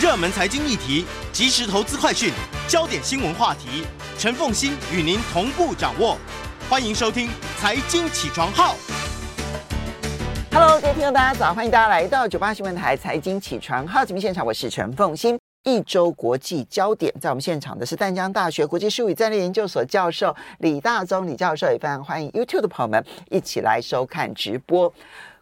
热门财经议题、即时投资快讯、焦点新闻话题，陈凤欣与您同步掌握。欢迎收听《财经起床号》。Hello，各位听众，大家早！欢迎大家来到九八新闻台《财经起床号》节目现场，我是陈凤欣。一周国际焦点，在我们现场的是淡江大学国际事务与战略研究所教授李大宗李教授，也非常欢迎 YouTube 的朋友们一起来收看直播。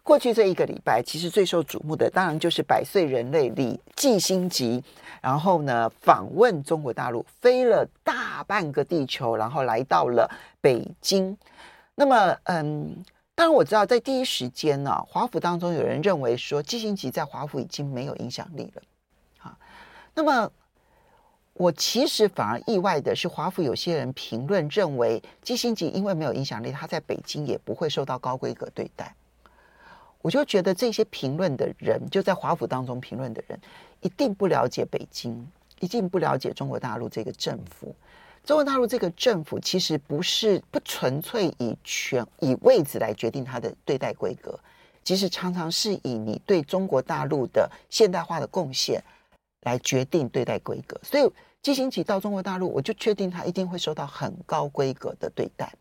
过去这一个礼拜，其实最受瞩目的当然就是百岁人类李季星吉，然后呢访问中国大陆，飞了大半个地球，然后来到了北京。那么，嗯，当然我知道，在第一时间呢、华府当中有人认为说，季星吉在华府已经没有影响力了。啊，那么我其实反而意外的是，华府有些人评论认为，季辛吉因为没有影响力，他在北京也不会受到高规格对待。我就觉得这些评论的人，就在华府当中评论的人，一定不了解北京，一定不了解中国大陆这个政府。中国大陆这个政府其实不是不纯粹以权以位置来决定它的对待规格，其实常常是以你对中国大陆的现代化的贡献来决定对待规格。所以季辛吉到中国大陆，我就确定他一定会受到很高规格的对待。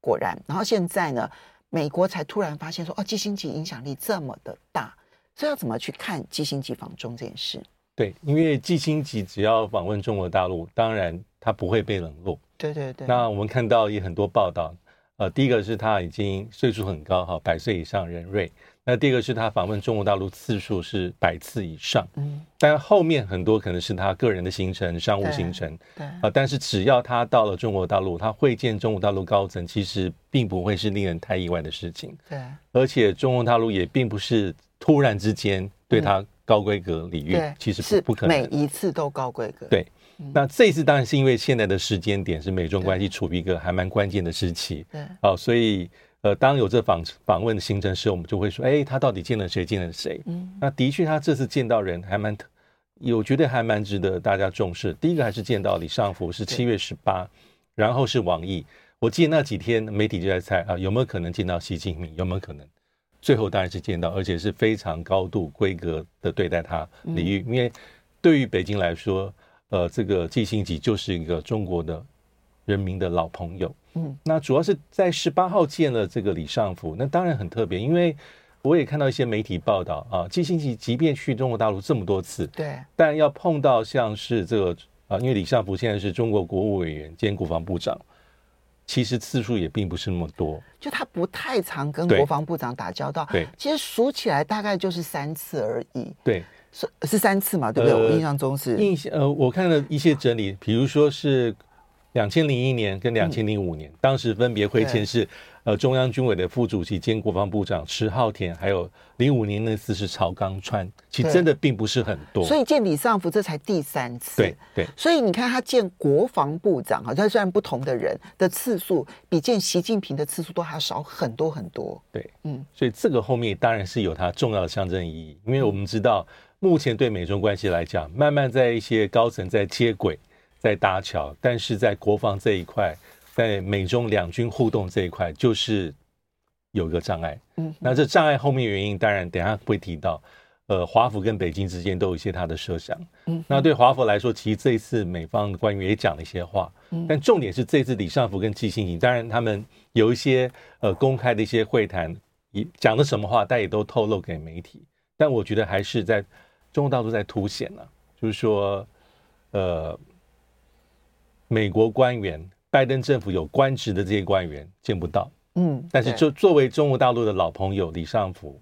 果然，然后现在呢？美国才突然发现说，哦，基辛吉影响力这么的大，所以要怎么去看基辛吉访中这件事？对，因为基辛吉只要访问中国大陆，当然他不会被冷落。对对对。那我们看到也很多报道，呃，第一个是他已经岁数很高哈，百岁以上人瑞。那第二个是他访问中国大陆次数是百次以上，嗯，但后面很多可能是他个人的行程、商务行程，对，啊、呃，但是只要他到了中国大陆，他会见中国大陆高层，其实并不会是令人太意外的事情，对，而且中国大陆也并不是突然之间对他高规格礼遇，嗯、其实不，是不可能，每一次都高规格，对，嗯、那这一次当然是因为现在的时间点是美中关系处于一个还蛮关键的时期，对，哦、呃，所以。呃，当有这访访问的行程时，我们就会说，哎，他到底见了谁？见了谁？嗯，那的确，他这次见到人还蛮，有觉得还蛮值得大家重视。第一个还是见到李尚福，是七月十八，然后是王毅。我记得那几天媒体就在猜啊，有没有可能见到习近平？有没有可能？最后当然是见到，而且是非常高度规格的对待他礼遇。因为对于北京来说，呃，这个季辛吉就是一个中国的人民的老朋友。嗯，那主要是在十八号见了这个李尚福，那当然很特别，因为我也看到一些媒体报道啊，季辛奇即便去中国大陆这么多次，对，但要碰到像是这个啊，因为李尚福现在是中国国务委员兼国防部长，其实次数也并不是那么多，就他不太常跟国防部长打交道，对，其实数起来大概就是三次而已，对，是是三次嘛，对不对？呃、我印象中是。印象呃，我看了一些整理，比如说是。两千零一年跟两千零五年，嗯、当时分别会见是呃中央军委的副主席兼国防部长迟浩田，还有零五年那次是曹刚川，其实真的并不是很多。所以见李尚福这才第三次。对对。所以你看他见国防部长，好像虽然不同的人的次数，比见习近平的次数都还要少很多很多。对，嗯。所以这个后面当然是有它重要的象征意义，因为我们知道目前对美中关系来讲，慢慢在一些高层在接轨。在搭桥，但是在国防这一块，在美中两军互动这一块，就是有一个障碍。嗯，那这障碍后面原因，当然等下会提到。呃，华府跟北京之间都有一些他的设想。嗯，那对华府来说，其实这一次美方官员也讲了一些话。嗯，但重点是这次李尚福跟季辛吉，当然他们有一些呃公开的一些会谈，也讲的什么话，但也都透露给媒体。但我觉得还是在中国大陆在凸显了，就是说，呃。美国官员，拜登政府有官职的这些官员见不到，嗯，但是作作为中国大陆的老朋友李尚福，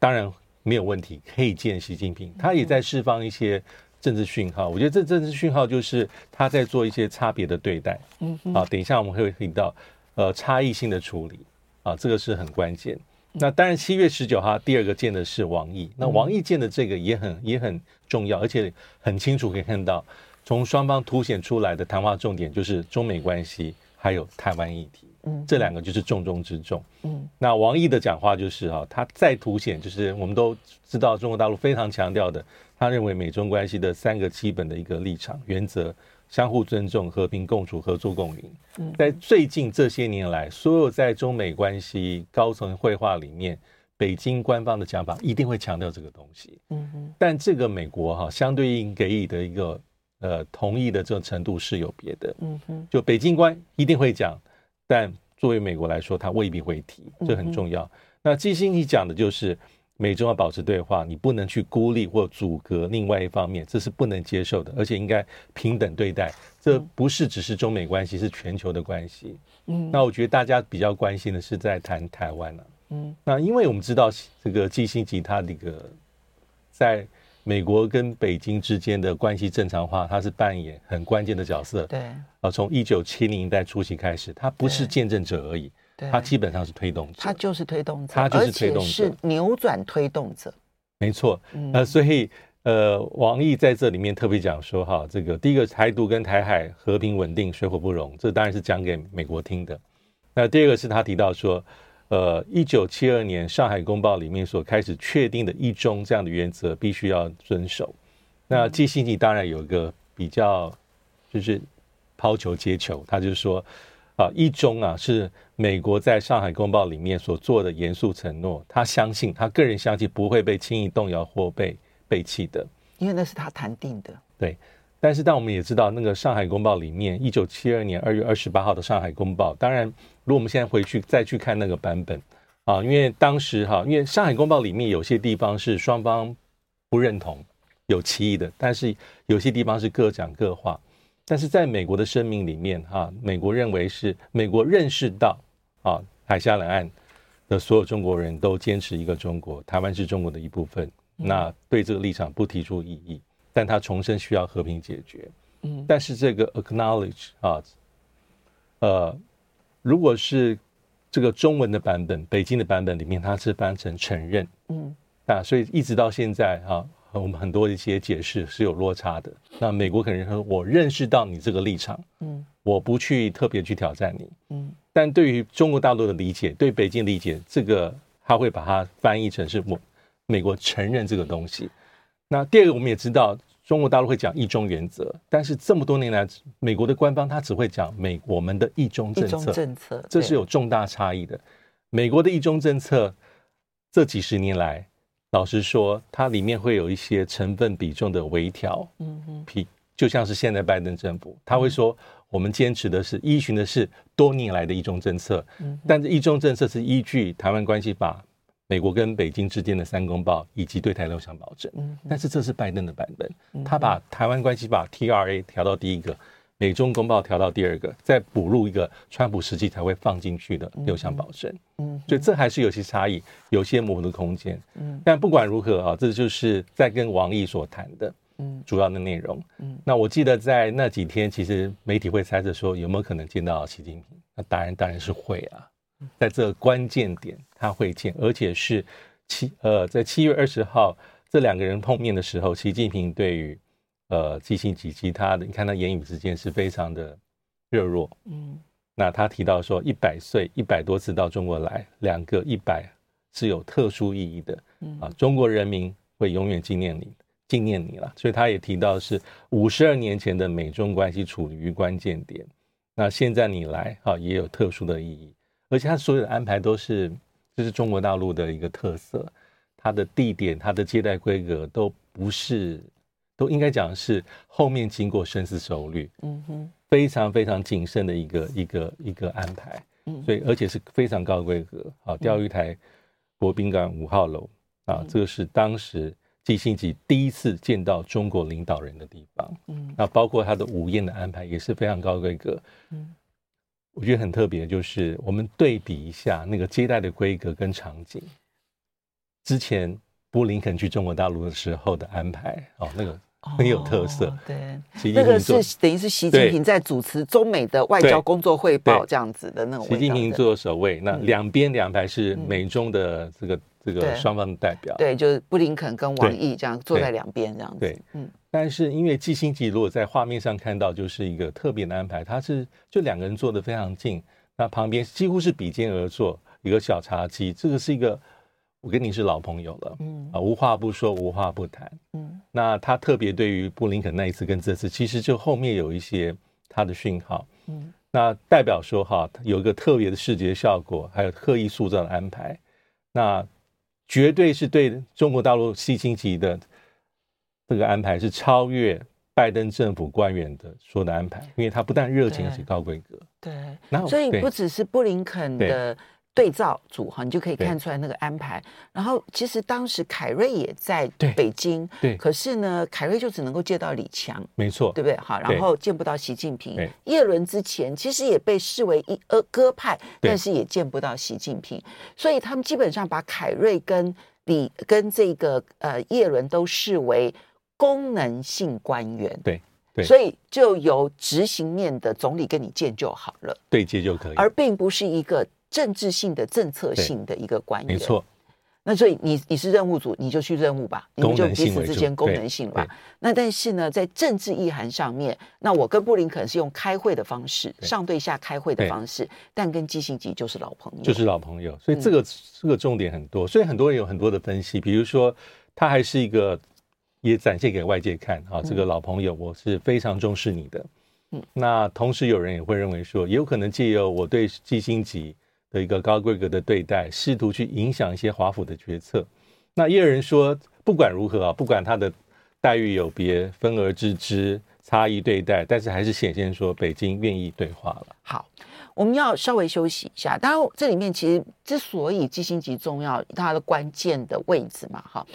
当然没有问题，可以见习近平。他也在释放一些政治讯号，我觉得这政治讯号就是他在做一些差别的对待，嗯，好，等一下我们会提到，呃，差异性的处理，啊，这个是很关键。那当然，七月十九号第二个见的是王毅，那王毅见的这个也很也很重要，而且很清楚可以看到。从双方凸显出来的谈话重点就是中美关系，还有台湾议题，嗯，这两个就是重中之重，嗯。那王毅的讲话就是哈，他再凸显就是我们都知道中国大陆非常强调的，他认为美中关系的三个基本的一个立场原则：相互尊重、和平共处、合作共赢。嗯，在最近这些年来，所有在中美关系高层会话里面北京官方的讲法一定会强调这个东西。嗯哼，但这个美国哈相对应给予的一个呃同意的这种程度是有别的。嗯哼，就北京官一定会讲，但作为美国来说，他未必会提，这很重要。那基辛格讲的就是。美中要保持对话，你不能去孤立或阻隔另外一方面，这是不能接受的，而且应该平等对待。这不是只是中美关系，是全球的关系。嗯，那我觉得大家比较关心的是在谈台湾了。嗯，那因为我们知道这个基辛吉他这个在美国跟北京之间的关系正常化，它是扮演很关键的角色。对，啊，从一九七零年代初期开始，他不是见证者而已。他基本上是推动者，他就是推动者，他就是推动者，是扭转推动者。没错，呃，所以呃，王毅在这里面特别讲说，哈，这个第一个台独跟台海和平稳定水火不容，这当然是讲给美国听的。那第二个是他提到说，呃，一九七二年上海公报里面所开始确定的一中这样的原则，必须要遵守。那基辛格当然有一个比较，就是抛球接球，他就是说。啊，一中啊是美国在上海公报里面所做的严肃承诺，他相信，他个人相信不会被轻易动摇或被背弃的，因为那是他谈定的。对，但是但我们也知道，那个上海公报里面，一九七二年二月二十八号的上海公报，当然，如果我们现在回去再去看那个版本啊，因为当时哈，因为上海公报里面有些地方是双方不认同，有歧义的，但是有些地方是各讲各话。但是在美国的声明里面，哈，美国认为是美国认识到，啊，海峡两岸的所有中国人都坚持一个中国，台湾是中国的一部分，那对这个立场不提出异议，但他重申需要和平解决。嗯，但是这个 acknowledge 啊，呃，如果是这个中文的版本，北京的版本里面，它是翻成承认。嗯，啊，所以一直到现在，哈。我们很多一些解释是有落差的。那美国可能说，我认识到你这个立场，嗯，我不去特别去挑战你，嗯。但对于中国大陆的理解，对北京理解，这个他会把它翻译成是我美国承认这个东西。那第二个，我们也知道，中国大陆会讲一中原则，但是这么多年来，美国的官方他只会讲美我们的一中政策，政策这是有重大差异的。美国的一中政策这几十年来。老实说，它里面会有一些成分比重的微调，嗯嗯，就像是现在拜登政府，他会说，我们坚持的是依循的是多年来的一中政策，嗯，但是一中政策是依据《台湾关系法》、美国跟北京之间的三公报以及对台六项保证，嗯，但是这是拜登的版本，他把《台湾关系法》TRA 调到第一个。美中公报调到第二个，再补入一个川普时期才会放进去的六项保证，嗯，所以这还是有些差异，有些模糊的空间，嗯，但不管如何啊，这就是在跟王毅所谈的，嗯，主要的内容，嗯，那我记得在那几天，其实媒体会猜测说有没有可能见到习近平，那当然当然是会啊，在这个关键点他会见，而且是七呃在七月二十号这两个人碰面的时候，习近平对于。呃，基辛及其他的，你看他言语之间是非常的热络。嗯，那他提到说，一百岁一百多次到中国来，两个一百是有特殊意义的。嗯啊，中国人民会永远纪念你，纪念你了。所以他也提到是五十二年前的美中关系处于关键点。那现在你来啊，也有特殊的意义。而且他所有的安排都是，这是中国大陆的一个特色。它的地点、它的接待规格都不是。都应该讲是后面经过深思熟虑，嗯哼，非常非常谨慎的一个一个一个安排，嗯，所以而且是非常高规格，啊，钓鱼台国宾馆五号楼。啊，这个是当时基辛格第一次见到中国领导人的地方，嗯，那包括他的午宴的安排也是非常高规格，嗯，我觉得很特别，就是我们对比一下那个接待的规格跟场景，之前布林肯去中国大陆的时候的安排，哦，那个。很有特色，哦、对，那个是等于是习近平在主持中美的外交工作汇报这样子的那种。习近平坐首位，那两边两排是美中的这个、嗯、这个双方的代表，对，就是布林肯跟王毅这样坐在两边这样子。对，嗯。但是因为基辛格如果在画面上看到，就是一个特别的安排，他是就两个人坐得非常近，那旁边几乎是比肩而坐，一个小茶几，这个是一个。我跟你是老朋友了，嗯啊，无话不说，无话不谈，嗯。那他特别对于布林肯那一次跟这次，其实就后面有一些他的讯号，嗯。那代表说哈，有一个特别的视觉效果，还有刻意塑造的安排。那绝对是对中国大陆基辛格的这个安排是超越拜登政府官员的说的安排，因为他不但热情，而且高规格。对，然后所以不只是布林肯的。对照组哈，你就可以看出来那个安排。然后其实当时凯瑞也在北京，对，对，可是呢，凯瑞就只能够见到李强，没错，对不对？好，然后见不到习近平。叶伦之前其实也被视为一呃鸽派，但是也见不到习近平。所以他们基本上把凯瑞跟李跟这个呃叶伦都视为功能性官员，对对，所以就由执行面的总理跟你见就好了，对接就可以，而并不是一个。政治性的、政策性的一个官员，没错。那所以你你是任务组，你就去任务吧，你们就彼此之间功能性吧。那但是呢，在政治意涵上面，那我跟布林肯是用开会的方式，上对下开会的方式，但跟基辛格就是老朋友，就是老朋友。所以这个、嗯、这个重点很多，所以很多人有很多的分析，比如说他还是一个也展现给外界看啊，这个老朋友，我是非常重视你的。嗯，那同时有人也会认为说，也有可能借由我对基辛格。的一个高规格的对待，试图去影响一些华府的决策。那也有人说，不管如何啊，不管他的待遇有别、分而治之、差异对待，但是还是显现说北京愿意对话了。好，我们要稍微休息一下。当然，这里面其实之所以基辛格重要，它的关键的位置嘛，哈，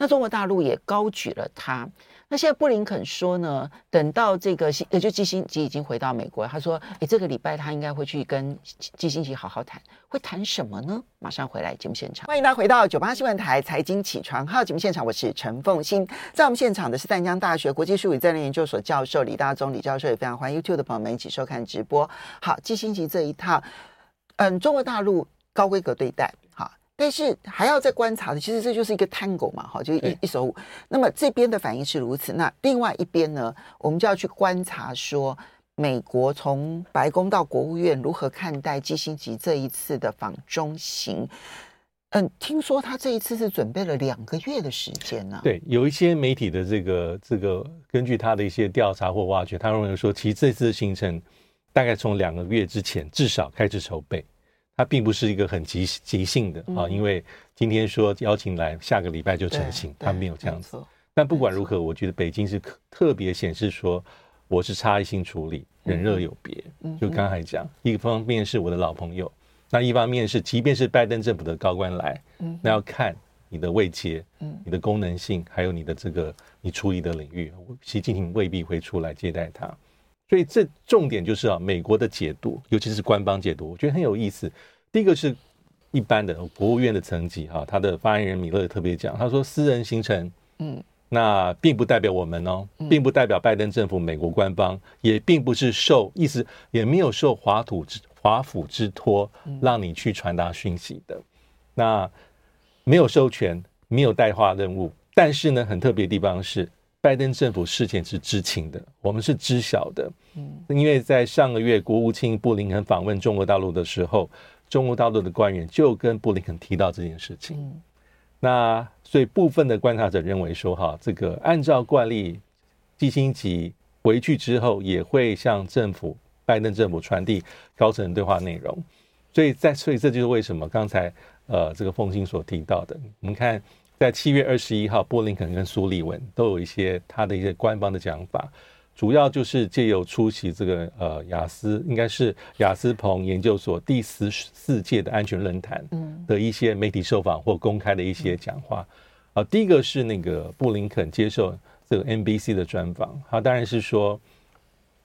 那中国大陆也高举了他。那现在布林肯说呢，等到这个呃，就基辛吉已经回到美国，他说，诶，这个礼拜他应该会去跟基辛吉好好谈，会谈什么呢？马上回来节目现场，欢迎大家回到九八新闻台财经起床号节目现场，我是陈凤欣，在我们现场的是淡江大学国际术语战略研究所教授李大中李教授，也非常欢迎 YouTube 的朋友们一起收看直播。好，基辛吉这一套，嗯，中国大陆高规格对待。但是还要再观察的，其实这就是一个 tango 嘛，哈，就一一首舞。那么这边的反应是如此，那另外一边呢，我们就要去观察说，美国从白宫到国务院如何看待基辛格这一次的访中行。嗯，听说他这一次是准备了两个月的时间呢、啊。对，有一些媒体的这个这个，根据他的一些调查或挖掘，他认为说，其实这次的行程大概从两个月之前至少开始筹备。它并不是一个很即即兴的啊，因为今天说邀请来，下个礼拜就成型，他没有这样子。但不管如何，我觉得北京是特别显示说，我是差异性处理，人热有别。就刚才讲，一方面是我的老朋友，那一方面是，即便是拜登政府的高官来，那要看你的位阶，你的功能性，还有你的这个你处理的领域，习近平未必会出来接待他。所以这重点就是啊，美国的解读，尤其是官方解读，我觉得很有意思。第一个是一般的国务院的层级哈，他的发言人米勒特别讲，他说私人行程，嗯，那并不代表我们哦，并不代表拜登政府、美国官方，也并不是受意思，也没有受华土之华府之托，让你去传达讯息的，那没有授权，没有代化任务，但是呢，很特别的地方是。拜登政府事前是知情的，我们是知晓的。嗯，因为在上个月国务卿布林肯访问中国大陆的时候，中国大陆的官员就跟布林肯提到这件事情。嗯，那所以部分的观察者认为说，哈，这个按照惯例，基辛格回去之后也会向政府拜登政府传递高层对话内容。所以在所以这就是为什么刚才呃这个凤馨所提到的，我们看。在七月二十一号，布林肯跟苏利文都有一些他的一些官方的讲法，主要就是借由出席这个呃雅思，应该是雅思彭研究所第十四届的安全论坛的一些媒体受访或公开的一些讲话。啊，第一个是那个布林肯接受这个 NBC 的专访，他当然是说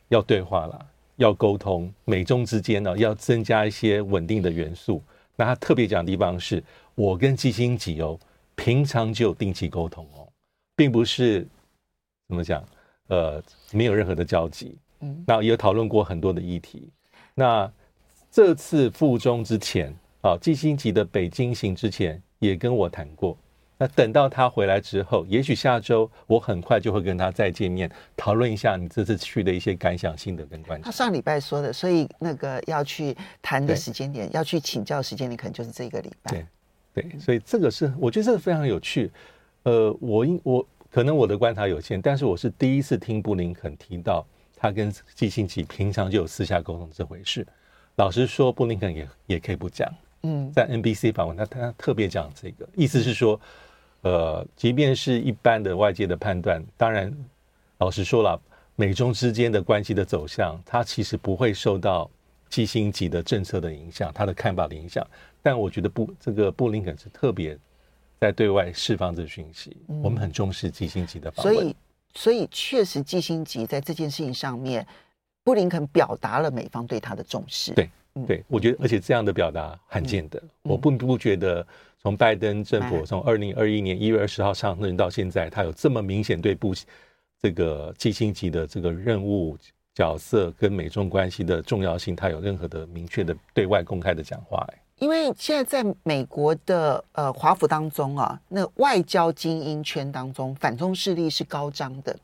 要对话了，要沟通，美中之间呢要增加一些稳定的元素。那他特别讲的地方是，我跟基辛格哦。平常就有定期沟通哦，并不是怎么讲，呃，没有任何的交集。嗯，那也有讨论过很多的议题。那这次赴中之前啊，基辛格的北京行之前也跟我谈过。那等到他回来之后，也许下周我很快就会跟他再见面，讨论一下你这次去的一些感想、心得跟观察。他上礼拜说的，所以那个要去谈的时间点，要去请教时间点，可能就是这个礼拜。对。对，所以这个是我觉得这个非常有趣。呃，我应我可能我的观察有限，但是我是第一次听布林肯提到他跟基辛格平常就有私下沟通这回事。老实说，布林肯也也可以不讲，嗯，在 NBC 访问他，他特别讲这个，意思是说，呃，即便是一般的外界的判断，当然，老实说了，美中之间的关系的走向，他其实不会受到基辛格的政策的影响，他的看法的影响。但我觉得布这个布林肯是特别在对外释放这个讯息，嗯，我们很重视基辛格的访问。所以，所以确实基辛格在这件事情上面，布林肯表达了美方对他的重视。对。对，我觉得，而且这样的表达罕见的，我并不觉得从拜登政府从二零二一年一月二十号上任到现在，他有这么明显对布这个基辛格的这个任务角色跟美中关系的重要性，他有任何的明确的对外公开的讲话。因为现在在美国的呃华府当中啊，那外交精英圈当中，反中势力是高涨的。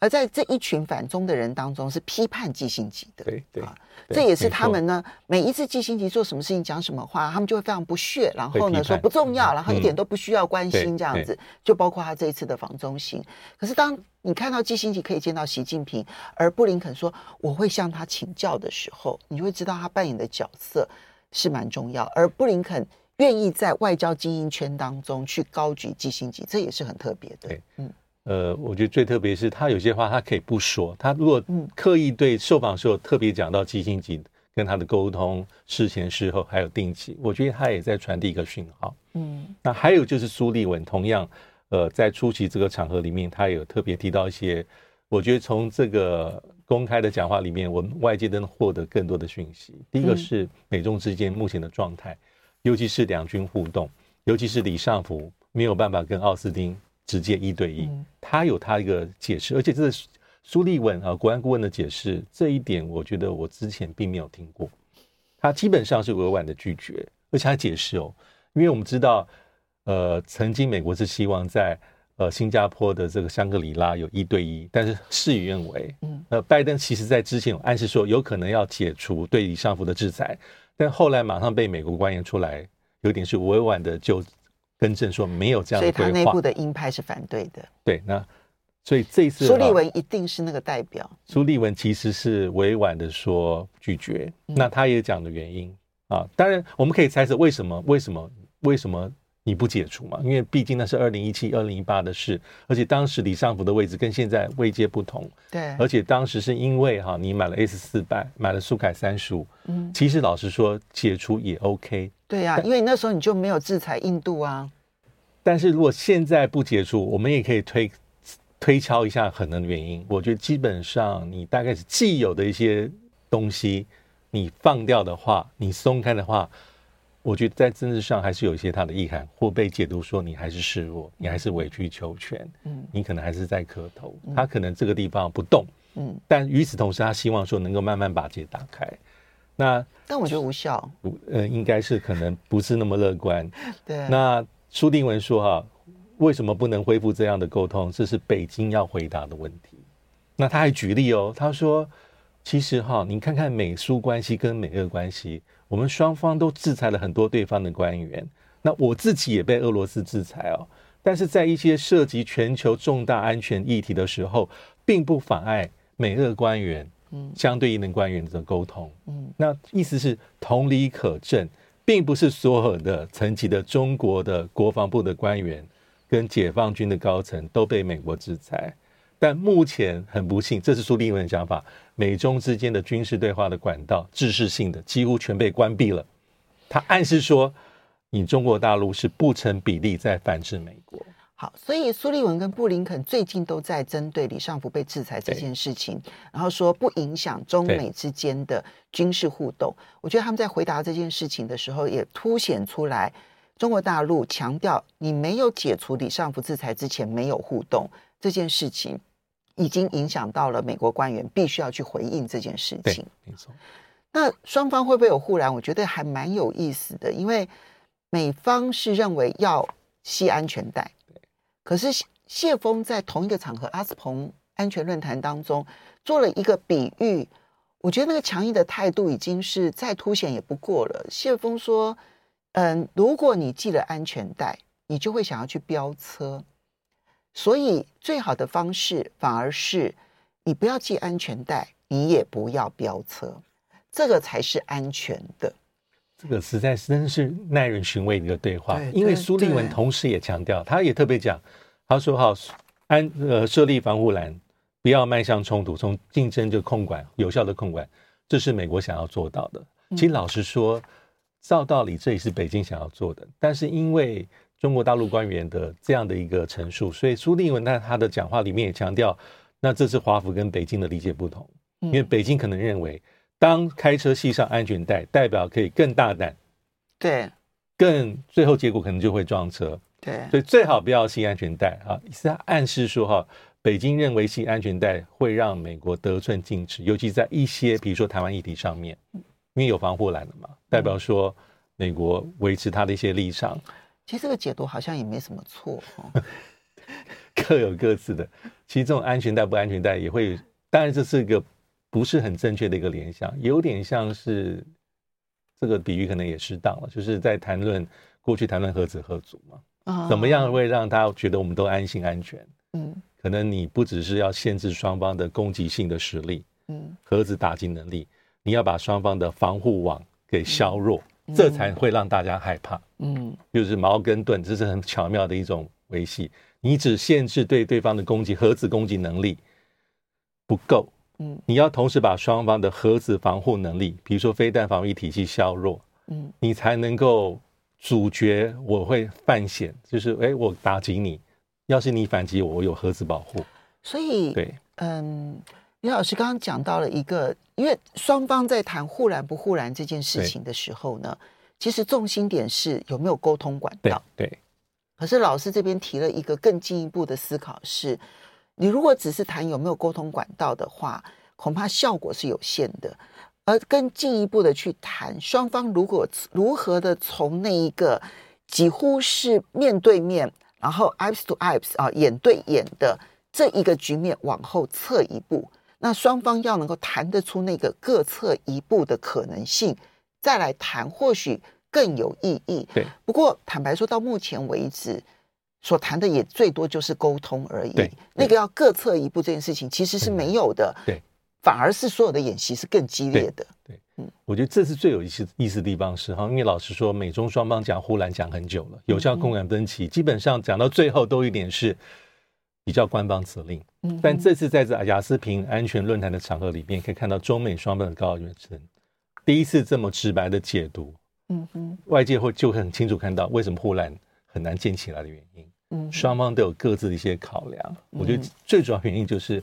而在这一群反中的人当中，是批判基辛格的，对对，啊，这也是他们呢，每一次基辛格做什么事情、讲什么话，他们就会非常不屑，然后呢说不重要，然后一点都不需要关心这样子，就包括他这一次的访中行。可是当你看到基辛格可以见到习近平，而布林肯说我会向他请教的时候，你就会知道他扮演的角色是蛮重要。而布林肯愿意在外交精英圈当中去高举基辛级，这也是很特别的，对嗯。呃，我觉得最特别是他有些话他可以不说，他如果刻意对受访时候特别讲到基辛级跟他的沟通，事前事后还有定期，我觉得他也在传递一个讯号。嗯，那还有就是苏立文，同样，呃，在出席这个场合里面，他也有特别提到一些，我觉得从这个公开的讲话里面，我们外界都能获得更多的讯息。第一个是美中之间目前的状态，尤其是两军互动，尤其是李尚福没有办法跟奥斯汀。直接一对一，他有他一个解释，而且这是苏立文啊，国安顾问的解释，这一点我觉得我之前并没有听过。他基本上是委婉的拒绝，而且他解释哦，因为我们知道，呃，曾经美国是希望在呃新加坡的这个香格里拉有一对一，但是事与愿违。嗯，呃，拜登其实在之前有暗示说有可能要解除对李尚福的制裁，但后来马上被美国官员出来，有点是委婉的就。更正说没有这样的规划，所以他内部的鹰派是反对的。对，那所以这一次苏立文一定是那个代表。苏立文其实是委婉的说拒绝，嗯、那他也讲的原因啊，当然我们可以猜测为什么？为什么？为什么你不解除嘛？因为毕竟那是二零一七、二零一八的事，而且当时李尚福的位置跟现在位阶不同。对，而且当时是因为哈、啊，你买了 S 四百，买了苏凯三十五，嗯，其实老实说解除也 OK。对呀、啊，因为那时候你就没有制裁印度啊。但是如果现在不解除，我们也可以推推敲一下可能的原因。我觉得基本上你大概是既有的一些东西，你放掉的话，你松开的话，我觉得在政治上还是有一些它的意涵，或被解读说你还是示弱，你还是委曲求全，嗯，你可能还是在磕头，他可能这个地方不动，嗯，但与此同时，他希望说能够慢慢把结打开。那但我觉得无效，呃，应该是可能不是那么乐观，对，那。苏定文说：“哈，为什么不能恢复这样的沟通？这是北京要回答的问题。那他还举例哦，他说：其实哈，你看看美苏关系跟美俄关系，我们双方都制裁了很多对方的官员。那我自己也被俄罗斯制裁哦。但是在一些涉及全球重大安全议题的时候，并不妨碍美俄官员嗯相对应的官员的沟通。嗯，那意思是同理可证。”并不是所有的层级的中国的国防部的官员跟解放军的高层都被美国制裁，但目前很不幸，这是苏立文的想法，美中之间的军事对话的管道，制式性的几乎全被关闭了。他暗示说，你中国大陆是不成比例在反制美国。好，所以苏利文跟布林肯最近都在针对李尚福被制裁这件事情，然后说不影响中美之间的军事互动。我觉得他们在回答这件事情的时候，也凸显出来中国大陆强调你没有解除李尚福制裁之前没有互动这件事情，已经影响到了美国官员必须要去回应这件事情。没错，那双方会不会有互燃？我觉得还蛮有意思的，因为美方是认为要系安全带。可是谢峰在同一个场合，阿斯彭安全论坛当中做了一个比喻，我觉得那个强硬的态度已经是再凸显也不过了。谢峰说：“嗯，如果你系了安全带，你就会想要去飙车，所以最好的方式反而是你不要系安全带，你也不要飙车，这个才是安全的。”这个实在是真是耐人寻味的一个对话。因为苏立文同时也强调，他也特别讲，他说：“好，安呃设立防护栏，不要迈向冲突，从竞争就控管，有效的控管，这是美国想要做到的。其实老实说，照道理这也是北京想要做的，但是因为中国大陆官员的这样的一个陈述，所以苏立文在他的讲话里面也强调，那这是华府跟北京的理解不同，因为北京可能认为。”当开车系上安全带，代表可以更大胆，对，更最后结果可能就会撞车，对，所以最好不要系安全带啊！是暗示说哈，北京认为系安全带会让美国得寸进尺，尤其在一些比如说台湾议题上面，因为有防护栏了嘛，代表说美国维持他的一些立场。其实这个解读好像也没什么错哦，各有各自的。其实这种安全带不安全带也会，当然这是一个。不是很正确的一个联想，有点像是这个比喻可能也适当了，就是在谈论过去谈论核子核武嘛，啊，怎么样会让他觉得我们都安心安全？嗯，可能你不只是要限制双方的攻击性的实力，嗯，核子打击能力，你要把双方的防护网给削弱，这才会让大家害怕。嗯，就是矛跟盾，这是很巧妙的一种维系。你只限制对对方的攻击，核子攻击能力不够。嗯，你要同时把双方的核子防护能力，比如说飞弹防御体系削弱，嗯，你才能够阻绝我会犯险，就是哎，我打击你，要是你反击我，我有核子保护。所以，对，嗯，李老师刚刚讲到了一个，因为双方在谈护栏不护栏这件事情的时候呢，其实重心点是有没有沟通管道。对，对。可是老师这边提了一个更进一步的思考是。你如果只是谈有没有沟通管道的话，恐怕效果是有限的。而更进一步的去谈，双方如果如何的从那一个几乎是面对面，然后 eyes to eyes 啊，眼对眼的这一个局面往后撤一步，那双方要能够谈得出那个各撤一步的可能性，再来谈，或许更有意义。对。不过坦白说，到目前为止。所谈的也最多就是沟通而已，对，那个要各撤一步这件事情其实是没有的，对，反而是所有的演习是更激烈的，对，嗯，我觉得这是最有意思意思的地方是哈，因为老实说，美中双方讲护栏讲很久了，有效共管分歧，基本上讲到最后都一点是比较官方指令，嗯，但这次在这亚斯平安全论坛的场合里面，可以看到中美双方的高层第一次这么直白的解读，嗯哼，外界会就会很清楚看到为什么护栏很难建起来的原因。嗯，双方都有各自的一些考量。嗯，我觉得最主要原因就是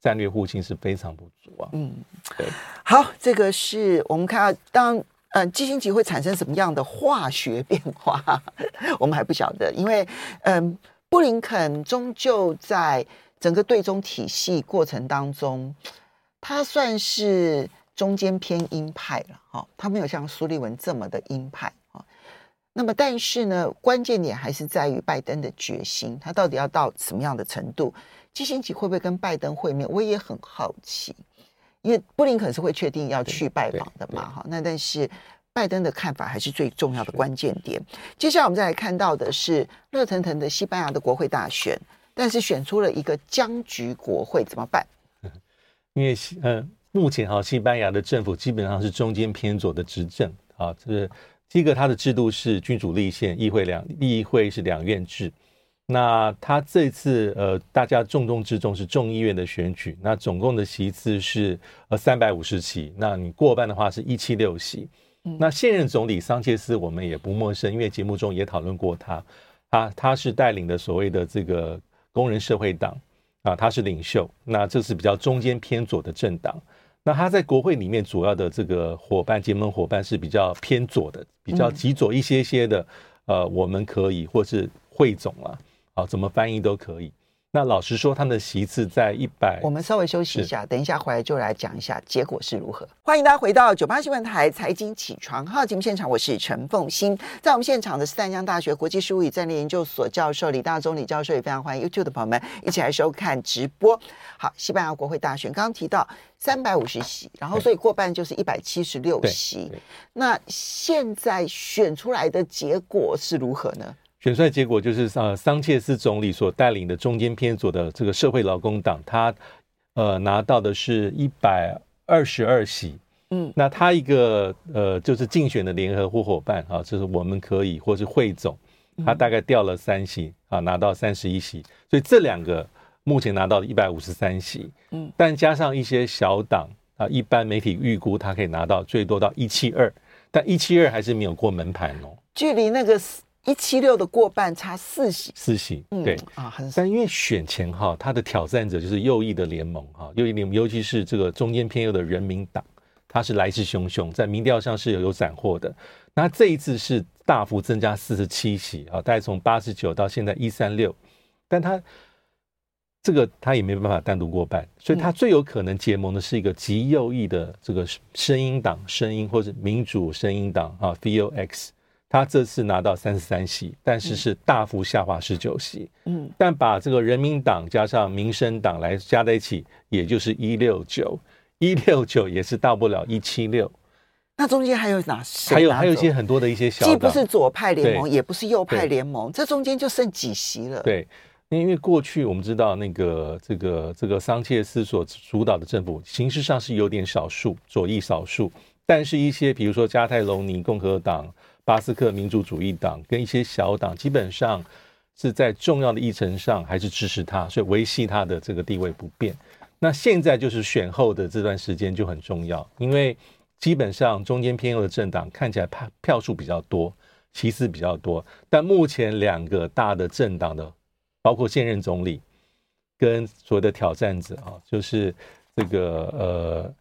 战略互信是非常不足啊。嗯，对。好，这个是我们看到当嗯基辛格会产生什么样的化学变化，我们还不晓得，因为嗯、呃，布林肯终究在整个对中体系过程当中，他算是中间偏鹰派了哈，他没有像苏利文这么的鹰派。那么，但是呢，关键点还是在于拜登的决心，他到底要到什么样的程度？基辛格会不会跟拜登会面？我也很好奇，因为布林肯是会确定要去拜访的嘛，哈。那但是拜登的看法还是最重要的关键点。接下来我们再来看到的是热腾腾的西班牙的国会大选，但是选出了一个僵局国会，怎么办？因为呃，目前哈西班牙的政府基本上是中间偏左的执政啊，这是。第一个，它的制度是君主立宪，议会两议会是两院制。那他这次呃，大家重中之重是众议院的选举。那总共的席次是呃三百五十席。那你过半的话是一七六席。那现任总理桑切斯我们也不陌生，因为节目中也讨论过他。他他是带领的所谓的这个工人社会党啊，他是领袖。那这是比较中间偏左的政党。那他在国会里面主要的这个伙伴结盟伙伴是比较偏左的，比较极左一些些的，嗯、呃，我们可以或是汇总了，啊，怎么翻译都可以。那老实说，他们的席次在一百。我们稍微休息一下，等一下回来就来讲一下结果是如何。欢迎大家回到九八新闻台财经起床号节目现场，我是陈凤欣。在我们现场的是淡江大学国际事务与战略研究所教授李大中李教授，也非常欢迎 YouTube 的朋友们一起来收看直播。好，西班牙国会大选刚刚提到三百五十席，然后所以过半就是一百七十六席。那现在选出来的结果是如何呢？选出来结果就是，呃，桑切斯总理所带领的中间偏左的这个社会劳工党，他呃拿到的是一百二十二席，嗯，那他一个呃，就是竞选的联合伙伙伴啊，就是我们可以或是汇总，他大概掉了三席啊，拿到三十一席，所以这两个目前拿到了一百五十三席，嗯，但加上一些小党啊，一般媒体预估他可以拿到最多到一七二，但一七二还是没有过门槛哦，距离那个。一七六的过半差四席，四席，对、嗯、啊，很。但因为选前哈，他的挑战者就是右翼的联盟哈，右翼联盟，尤其是这个中间偏右的人民党，他是来势汹汹，在民调上是有有斩获的。那这一次是大幅增加四十七席啊，大概从八十九到现在一三六，但他这个他也没办法单独过半，所以他最有可能结盟的是一个极右翼的这个声音党，声音或者民主声音党啊，VOX。他这次拿到三十三席，但是是大幅下滑十九席。嗯，但把这个人民党加上民生党来加在一起，也就是一六九，一六九也是到不了一七六。那中间还有哪些？还有还有一些很多的一些小党，既不是左派联盟，也不是右派联盟，这中间就剩几席了。对，因为过去我们知道那个这个这个桑切斯所主导的政府，形式上是有点少数左翼少数，但是一些比如说加泰隆尼共和党。巴斯克民主主义党跟一些小党基本上是在重要的议程上还是支持他，所以维系他的这个地位不变。那现在就是选后的这段时间就很重要，因为基本上中间偏右的政党看起来票票数比较多，席次比较多，但目前两个大的政党的，包括现任总理跟所谓的挑战者啊，就是这个呃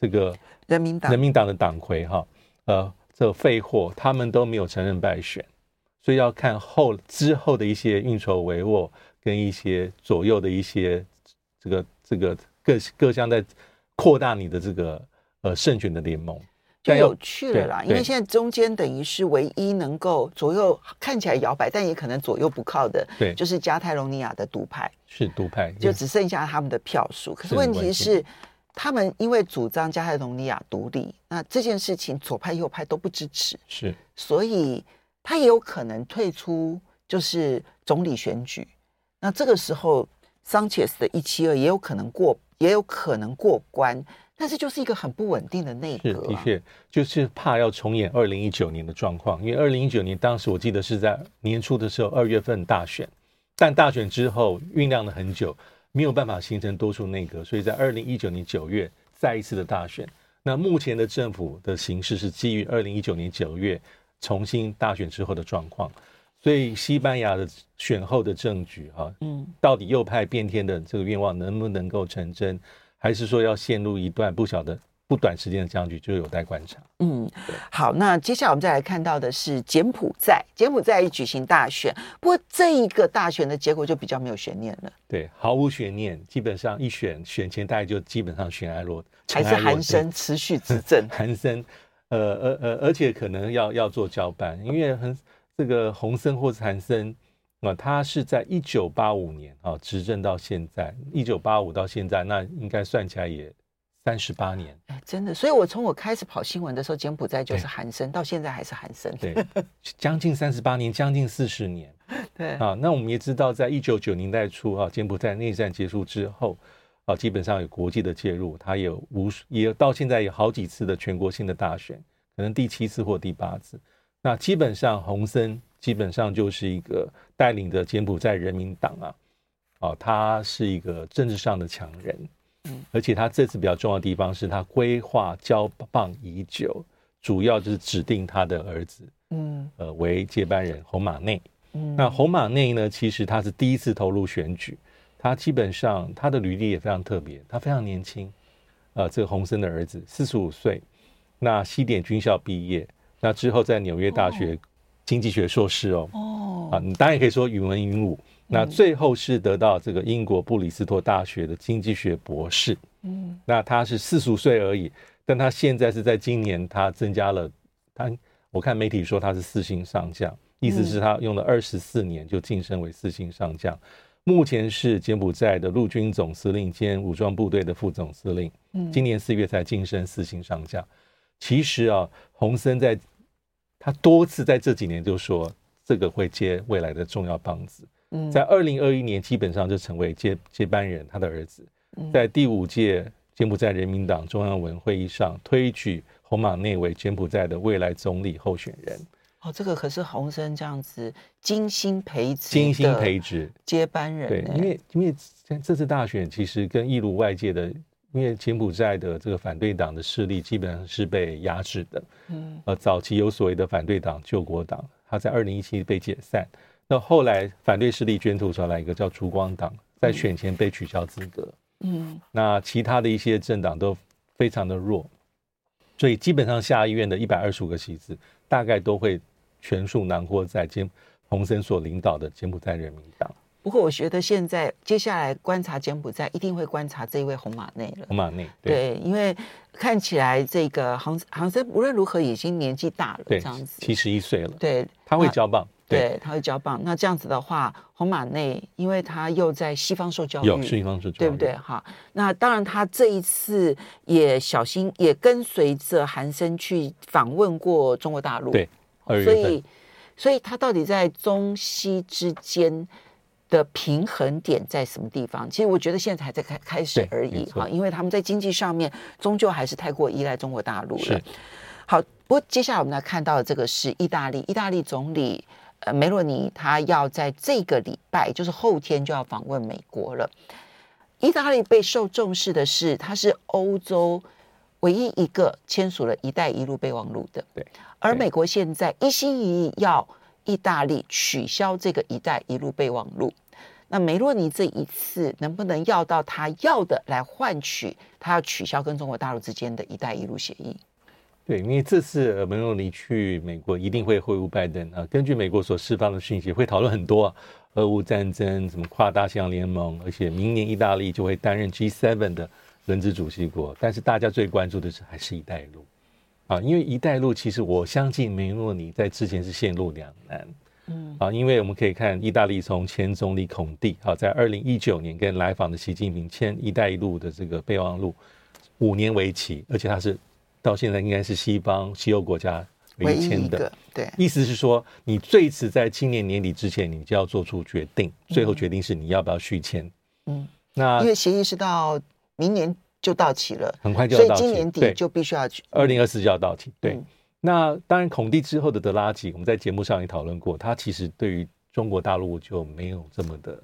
这个人民党人民党的党魁哈呃。这废货，他们都没有承认败选，所以要看后之后的一些运筹帷幄，跟一些左右的一些这个这个各各项在扩大你的这个呃胜选的联盟，就有趣了啦。因为现在中间等于是唯一能够左右看起来摇摆，但也可能左右不靠的，对，就是加泰隆尼亚的独派，是独派，就只剩下他们的票数。可是问题是。他们因为主张加泰隆尼亚独立，那这件事情左派右派都不支持，是，所以他也有可能退出，就是总理选举。那这个时候，桑切斯的一七二也有可能过，也有可能过关，但是就是一个很不稳定的内阁啊。是，的确，就是怕要重演二零一九年的状况，因为二零一九年当时我记得是在年初的时候，二月份大选，但大选之后酝酿了很久。没有办法形成多数内阁，所以在二零一九年九月再一次的大选。那目前的政府的形势是基于二零一九年九月重新大选之后的状况。所以西班牙的选后的政局，哈，嗯，到底右派变天的这个愿望能不能够成真，还是说要陷入一段不晓得？不短时间的僵局就有待观察。嗯，好，那接下来我们再来看到的是柬埔寨，柬埔寨举行大选，不过这一个大选的结果就比较没有悬念了。对，毫无悬念，基本上一选选前大概就基本上悬崖落，还是 韩森持续执政。韩森，呃呃呃，而且可能要要做交班，因为很这个洪森或是韩森啊，他是在一九八五年啊执政到现在，一九八五到现在，那应该算起来也。三十八年，哎，真的，所以我从我开始跑新闻的时候，柬埔寨就是韩生，到现在还是韩生，对，将近三十八年，将近四十年，对啊。那我们也知道，在一九九年代初啊，柬埔寨内战结束之后啊，基本上有国际的介入，它有无数，也到现在有好几次的全国性的大选，可能第七次或第八次。那基本上洪森基本上就是一个带领着柬埔寨人民党啊，啊，他是一个政治上的强人。而且他这次比较重要的地方是他规划交棒已久，主要就是指定他的儿子，嗯，呃，为接班人红马内。嗯，那红马内呢，其实他是第一次投入选举，他基本上他的履历也非常特别，他非常年轻，呃，这个洪森的儿子四十五岁，那西点军校毕业，那之后在纽约大学经济学硕士哦，哦，啊，你当然也可以说语文云武。那最后是得到这个英国布里斯托大学的经济学博士。嗯，那他是四十五岁而已，但他现在是在今年他增加了他，我看媒体说他是四星上将，意思是他用了二十四年就晋升为四星上将。目前是柬埔寨的陆军总司令兼武装部队的副总司令。嗯，今年四月才晋升四星上将。其实啊，洪森在他多次在这几年就说这个会接未来的重要棒子。在二零二一年，基本上就成为接接班人，他的儿子，在第五届柬埔寨人民党中央委员会议上推举洪马内为柬埔寨的未来总理候选人。哦，这个可是洪森这样子精心培植、精心培植接班人。对，因为因为这次大选其实跟一如外界的，因为柬埔寨的这个反对党的势力基本上是被压制的。嗯，呃，早期有所谓的反对党救国党，他在二零一七被解散。那后来反对势力卷土重来，一个叫烛光党，在选前被取消资格。嗯，那其他的一些政党都非常的弱，所以基本上下议院的一百二十五个席次，大概都会全数囊括在柬洪森所领导的柬埔寨人民党。不过，我觉得现在接下来观察柬埔寨，一定会观察这一位红马内了。红马内对，对，因为看起来这个杭杭森无论如何已经年纪大了，这样子七十一岁了。对，他会交棒。对，他会交棒。那这样子的话，红马内，因为他又在西方受教育，有西方受教育，对不对？哈，那当然，他这一次也小心，也跟随着韩森去访问过中国大陆。对，所以，所以他到底在中西之间的平衡点在什么地方？其实我觉得现在还在开开始而已哈，因为他们在经济上面终究还是太过依赖中国大陆了。好，不过接下来我们来看到的这个是意大利，意大利总理。呃，梅洛尼他要在这个礼拜，就是后天就要访问美国了。意大利备受重视的是，它是欧洲唯一一个签署了一带一路备忘录的。对，而美国现在一心一意要意大利取消这个一带一路备忘录。那梅洛尼这一次能不能要到他要的，来换取他要取消跟中国大陆之间的一带一路协议？对，因为这次梅洛尼去美国一定会会晤拜登啊。根据美国所释放的讯息，会讨论很多啊，俄乌战争、什么跨大西洋联盟，而且明年意大利就会担任 G7 的轮值主席国。但是大家最关注的是还是一带一路啊，因为一带一路其实我相信梅洛尼在之前是陷入两难，嗯啊，因为我们可以看意大利从前总理孔蒂啊，在二零一九年跟来访的习近平签一带一路的这个备忘录，五年为期，而且他是。到现在应该是西方西欧国家唯一签的，对，意思是说，你最迟在今年年底之前，你就要做出决定，最后决定是你要不要续签。嗯，那因为协议是到明年就到期了，很快就要到期，所以今年底就必须要去，二零二四就要到期。对，嗯、那当然，孔蒂之后的德拉吉，我们在节目上也讨论过，他其实对于中国大陆就没有这么的，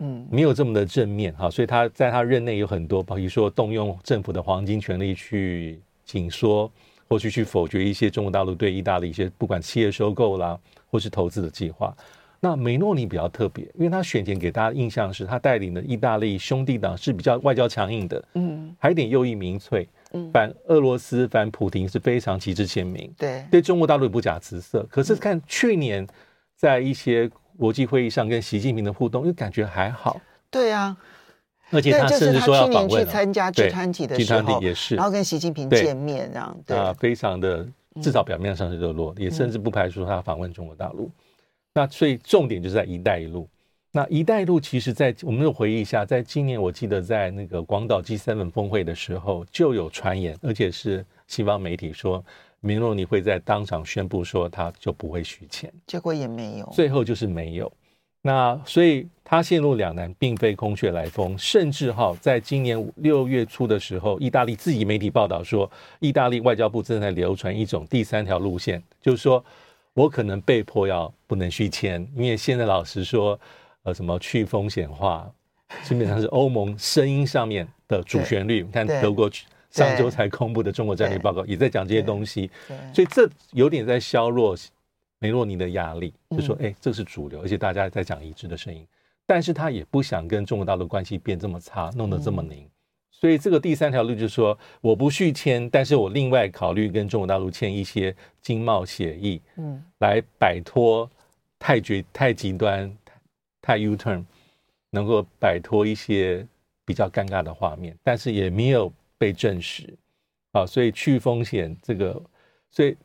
嗯，没有这么的正面哈，所以他在他任内有很多，比如说动用政府的黄金权力去。紧缩，或许去否决一些中国大陆对意大利一些不管企业收购啦，或是投资的计划。那梅诺尼比较特别，因为他选前给大家印象是他带领的意大利兄弟党是比较外交强硬的，嗯，还有点右翼民粹，嗯，反俄罗斯、反普丁是非常旗帜鲜明，对，对中国大陆也不假辞色。可是看去年在一些国际会议上跟习近平的互动，又感觉还好，对呀。而且他甚至说要访问，去年去参加集团体的时候，也是，然后跟习近平见面，这样对啊，非常的至少表面上是热络，也甚至不排除他访问中国大陆。那所以重点就是在“一带一路”。那“一带一路”其实，在我们又回忆一下，在今年我记得在那个广岛 G7 峰会的时候，就有传言，而且是西方媒体说，明若你会在当场宣布说他就不会续签，结果也没有，最后就是没有。那所以他陷入两难，并非空穴来风。甚至哈，在今年六月初的时候，意大利自己媒体报道说，意大利外交部正在流传一种第三条路线，就是说我可能被迫要不能续签，因为现在老实说，呃，什么去风险化，基本上是欧盟声音上面的主旋律。你看德国上周才公布的中国战略报告，也在讲这些东西，所以这有点在削弱。梅洛尼的压力就说：“哎，这是主流，而且大家在讲一致的声音，但是他也不想跟中国大陆关系变这么差，弄得这么凝。所以这个第三条路就是说，我不续签，但是我另外考虑跟中国大陆签一些经贸协议，嗯，来摆脱太绝、太极端、太 U turn，能够摆脱一些比较尴尬的画面，但是也没有被证实啊。所以去风险这个，所以。”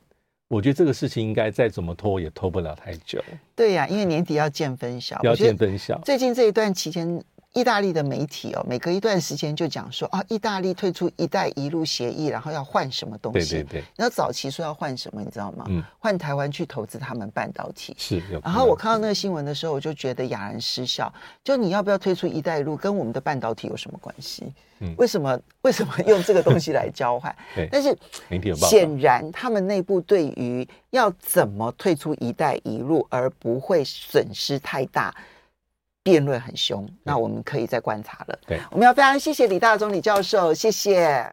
我觉得这个事情应该再怎么拖也拖不了太久。对呀、啊，因为年底要见分晓，要见分晓。最近这一段期间，意大利的媒体哦，每隔一段时间就讲说啊，意大利退出“一带一路”协议，然后要换什么东西？对对对。然后早期说要换什么，你知道吗？嗯，换台湾去投资他们半导体。是。然后我看到那个新闻的时候，我就觉得哑然失笑。就你要不要退出“一带一路”，跟我们的半导体有什么关系？嗯，为什么 为什么用这个东西来交换？对。但是显然他们内部对于要怎么退出“一带一路”而不会损失太大。辩论很凶，那我们可以再观察了。对，我们要非常谢谢李大中李教授，谢谢。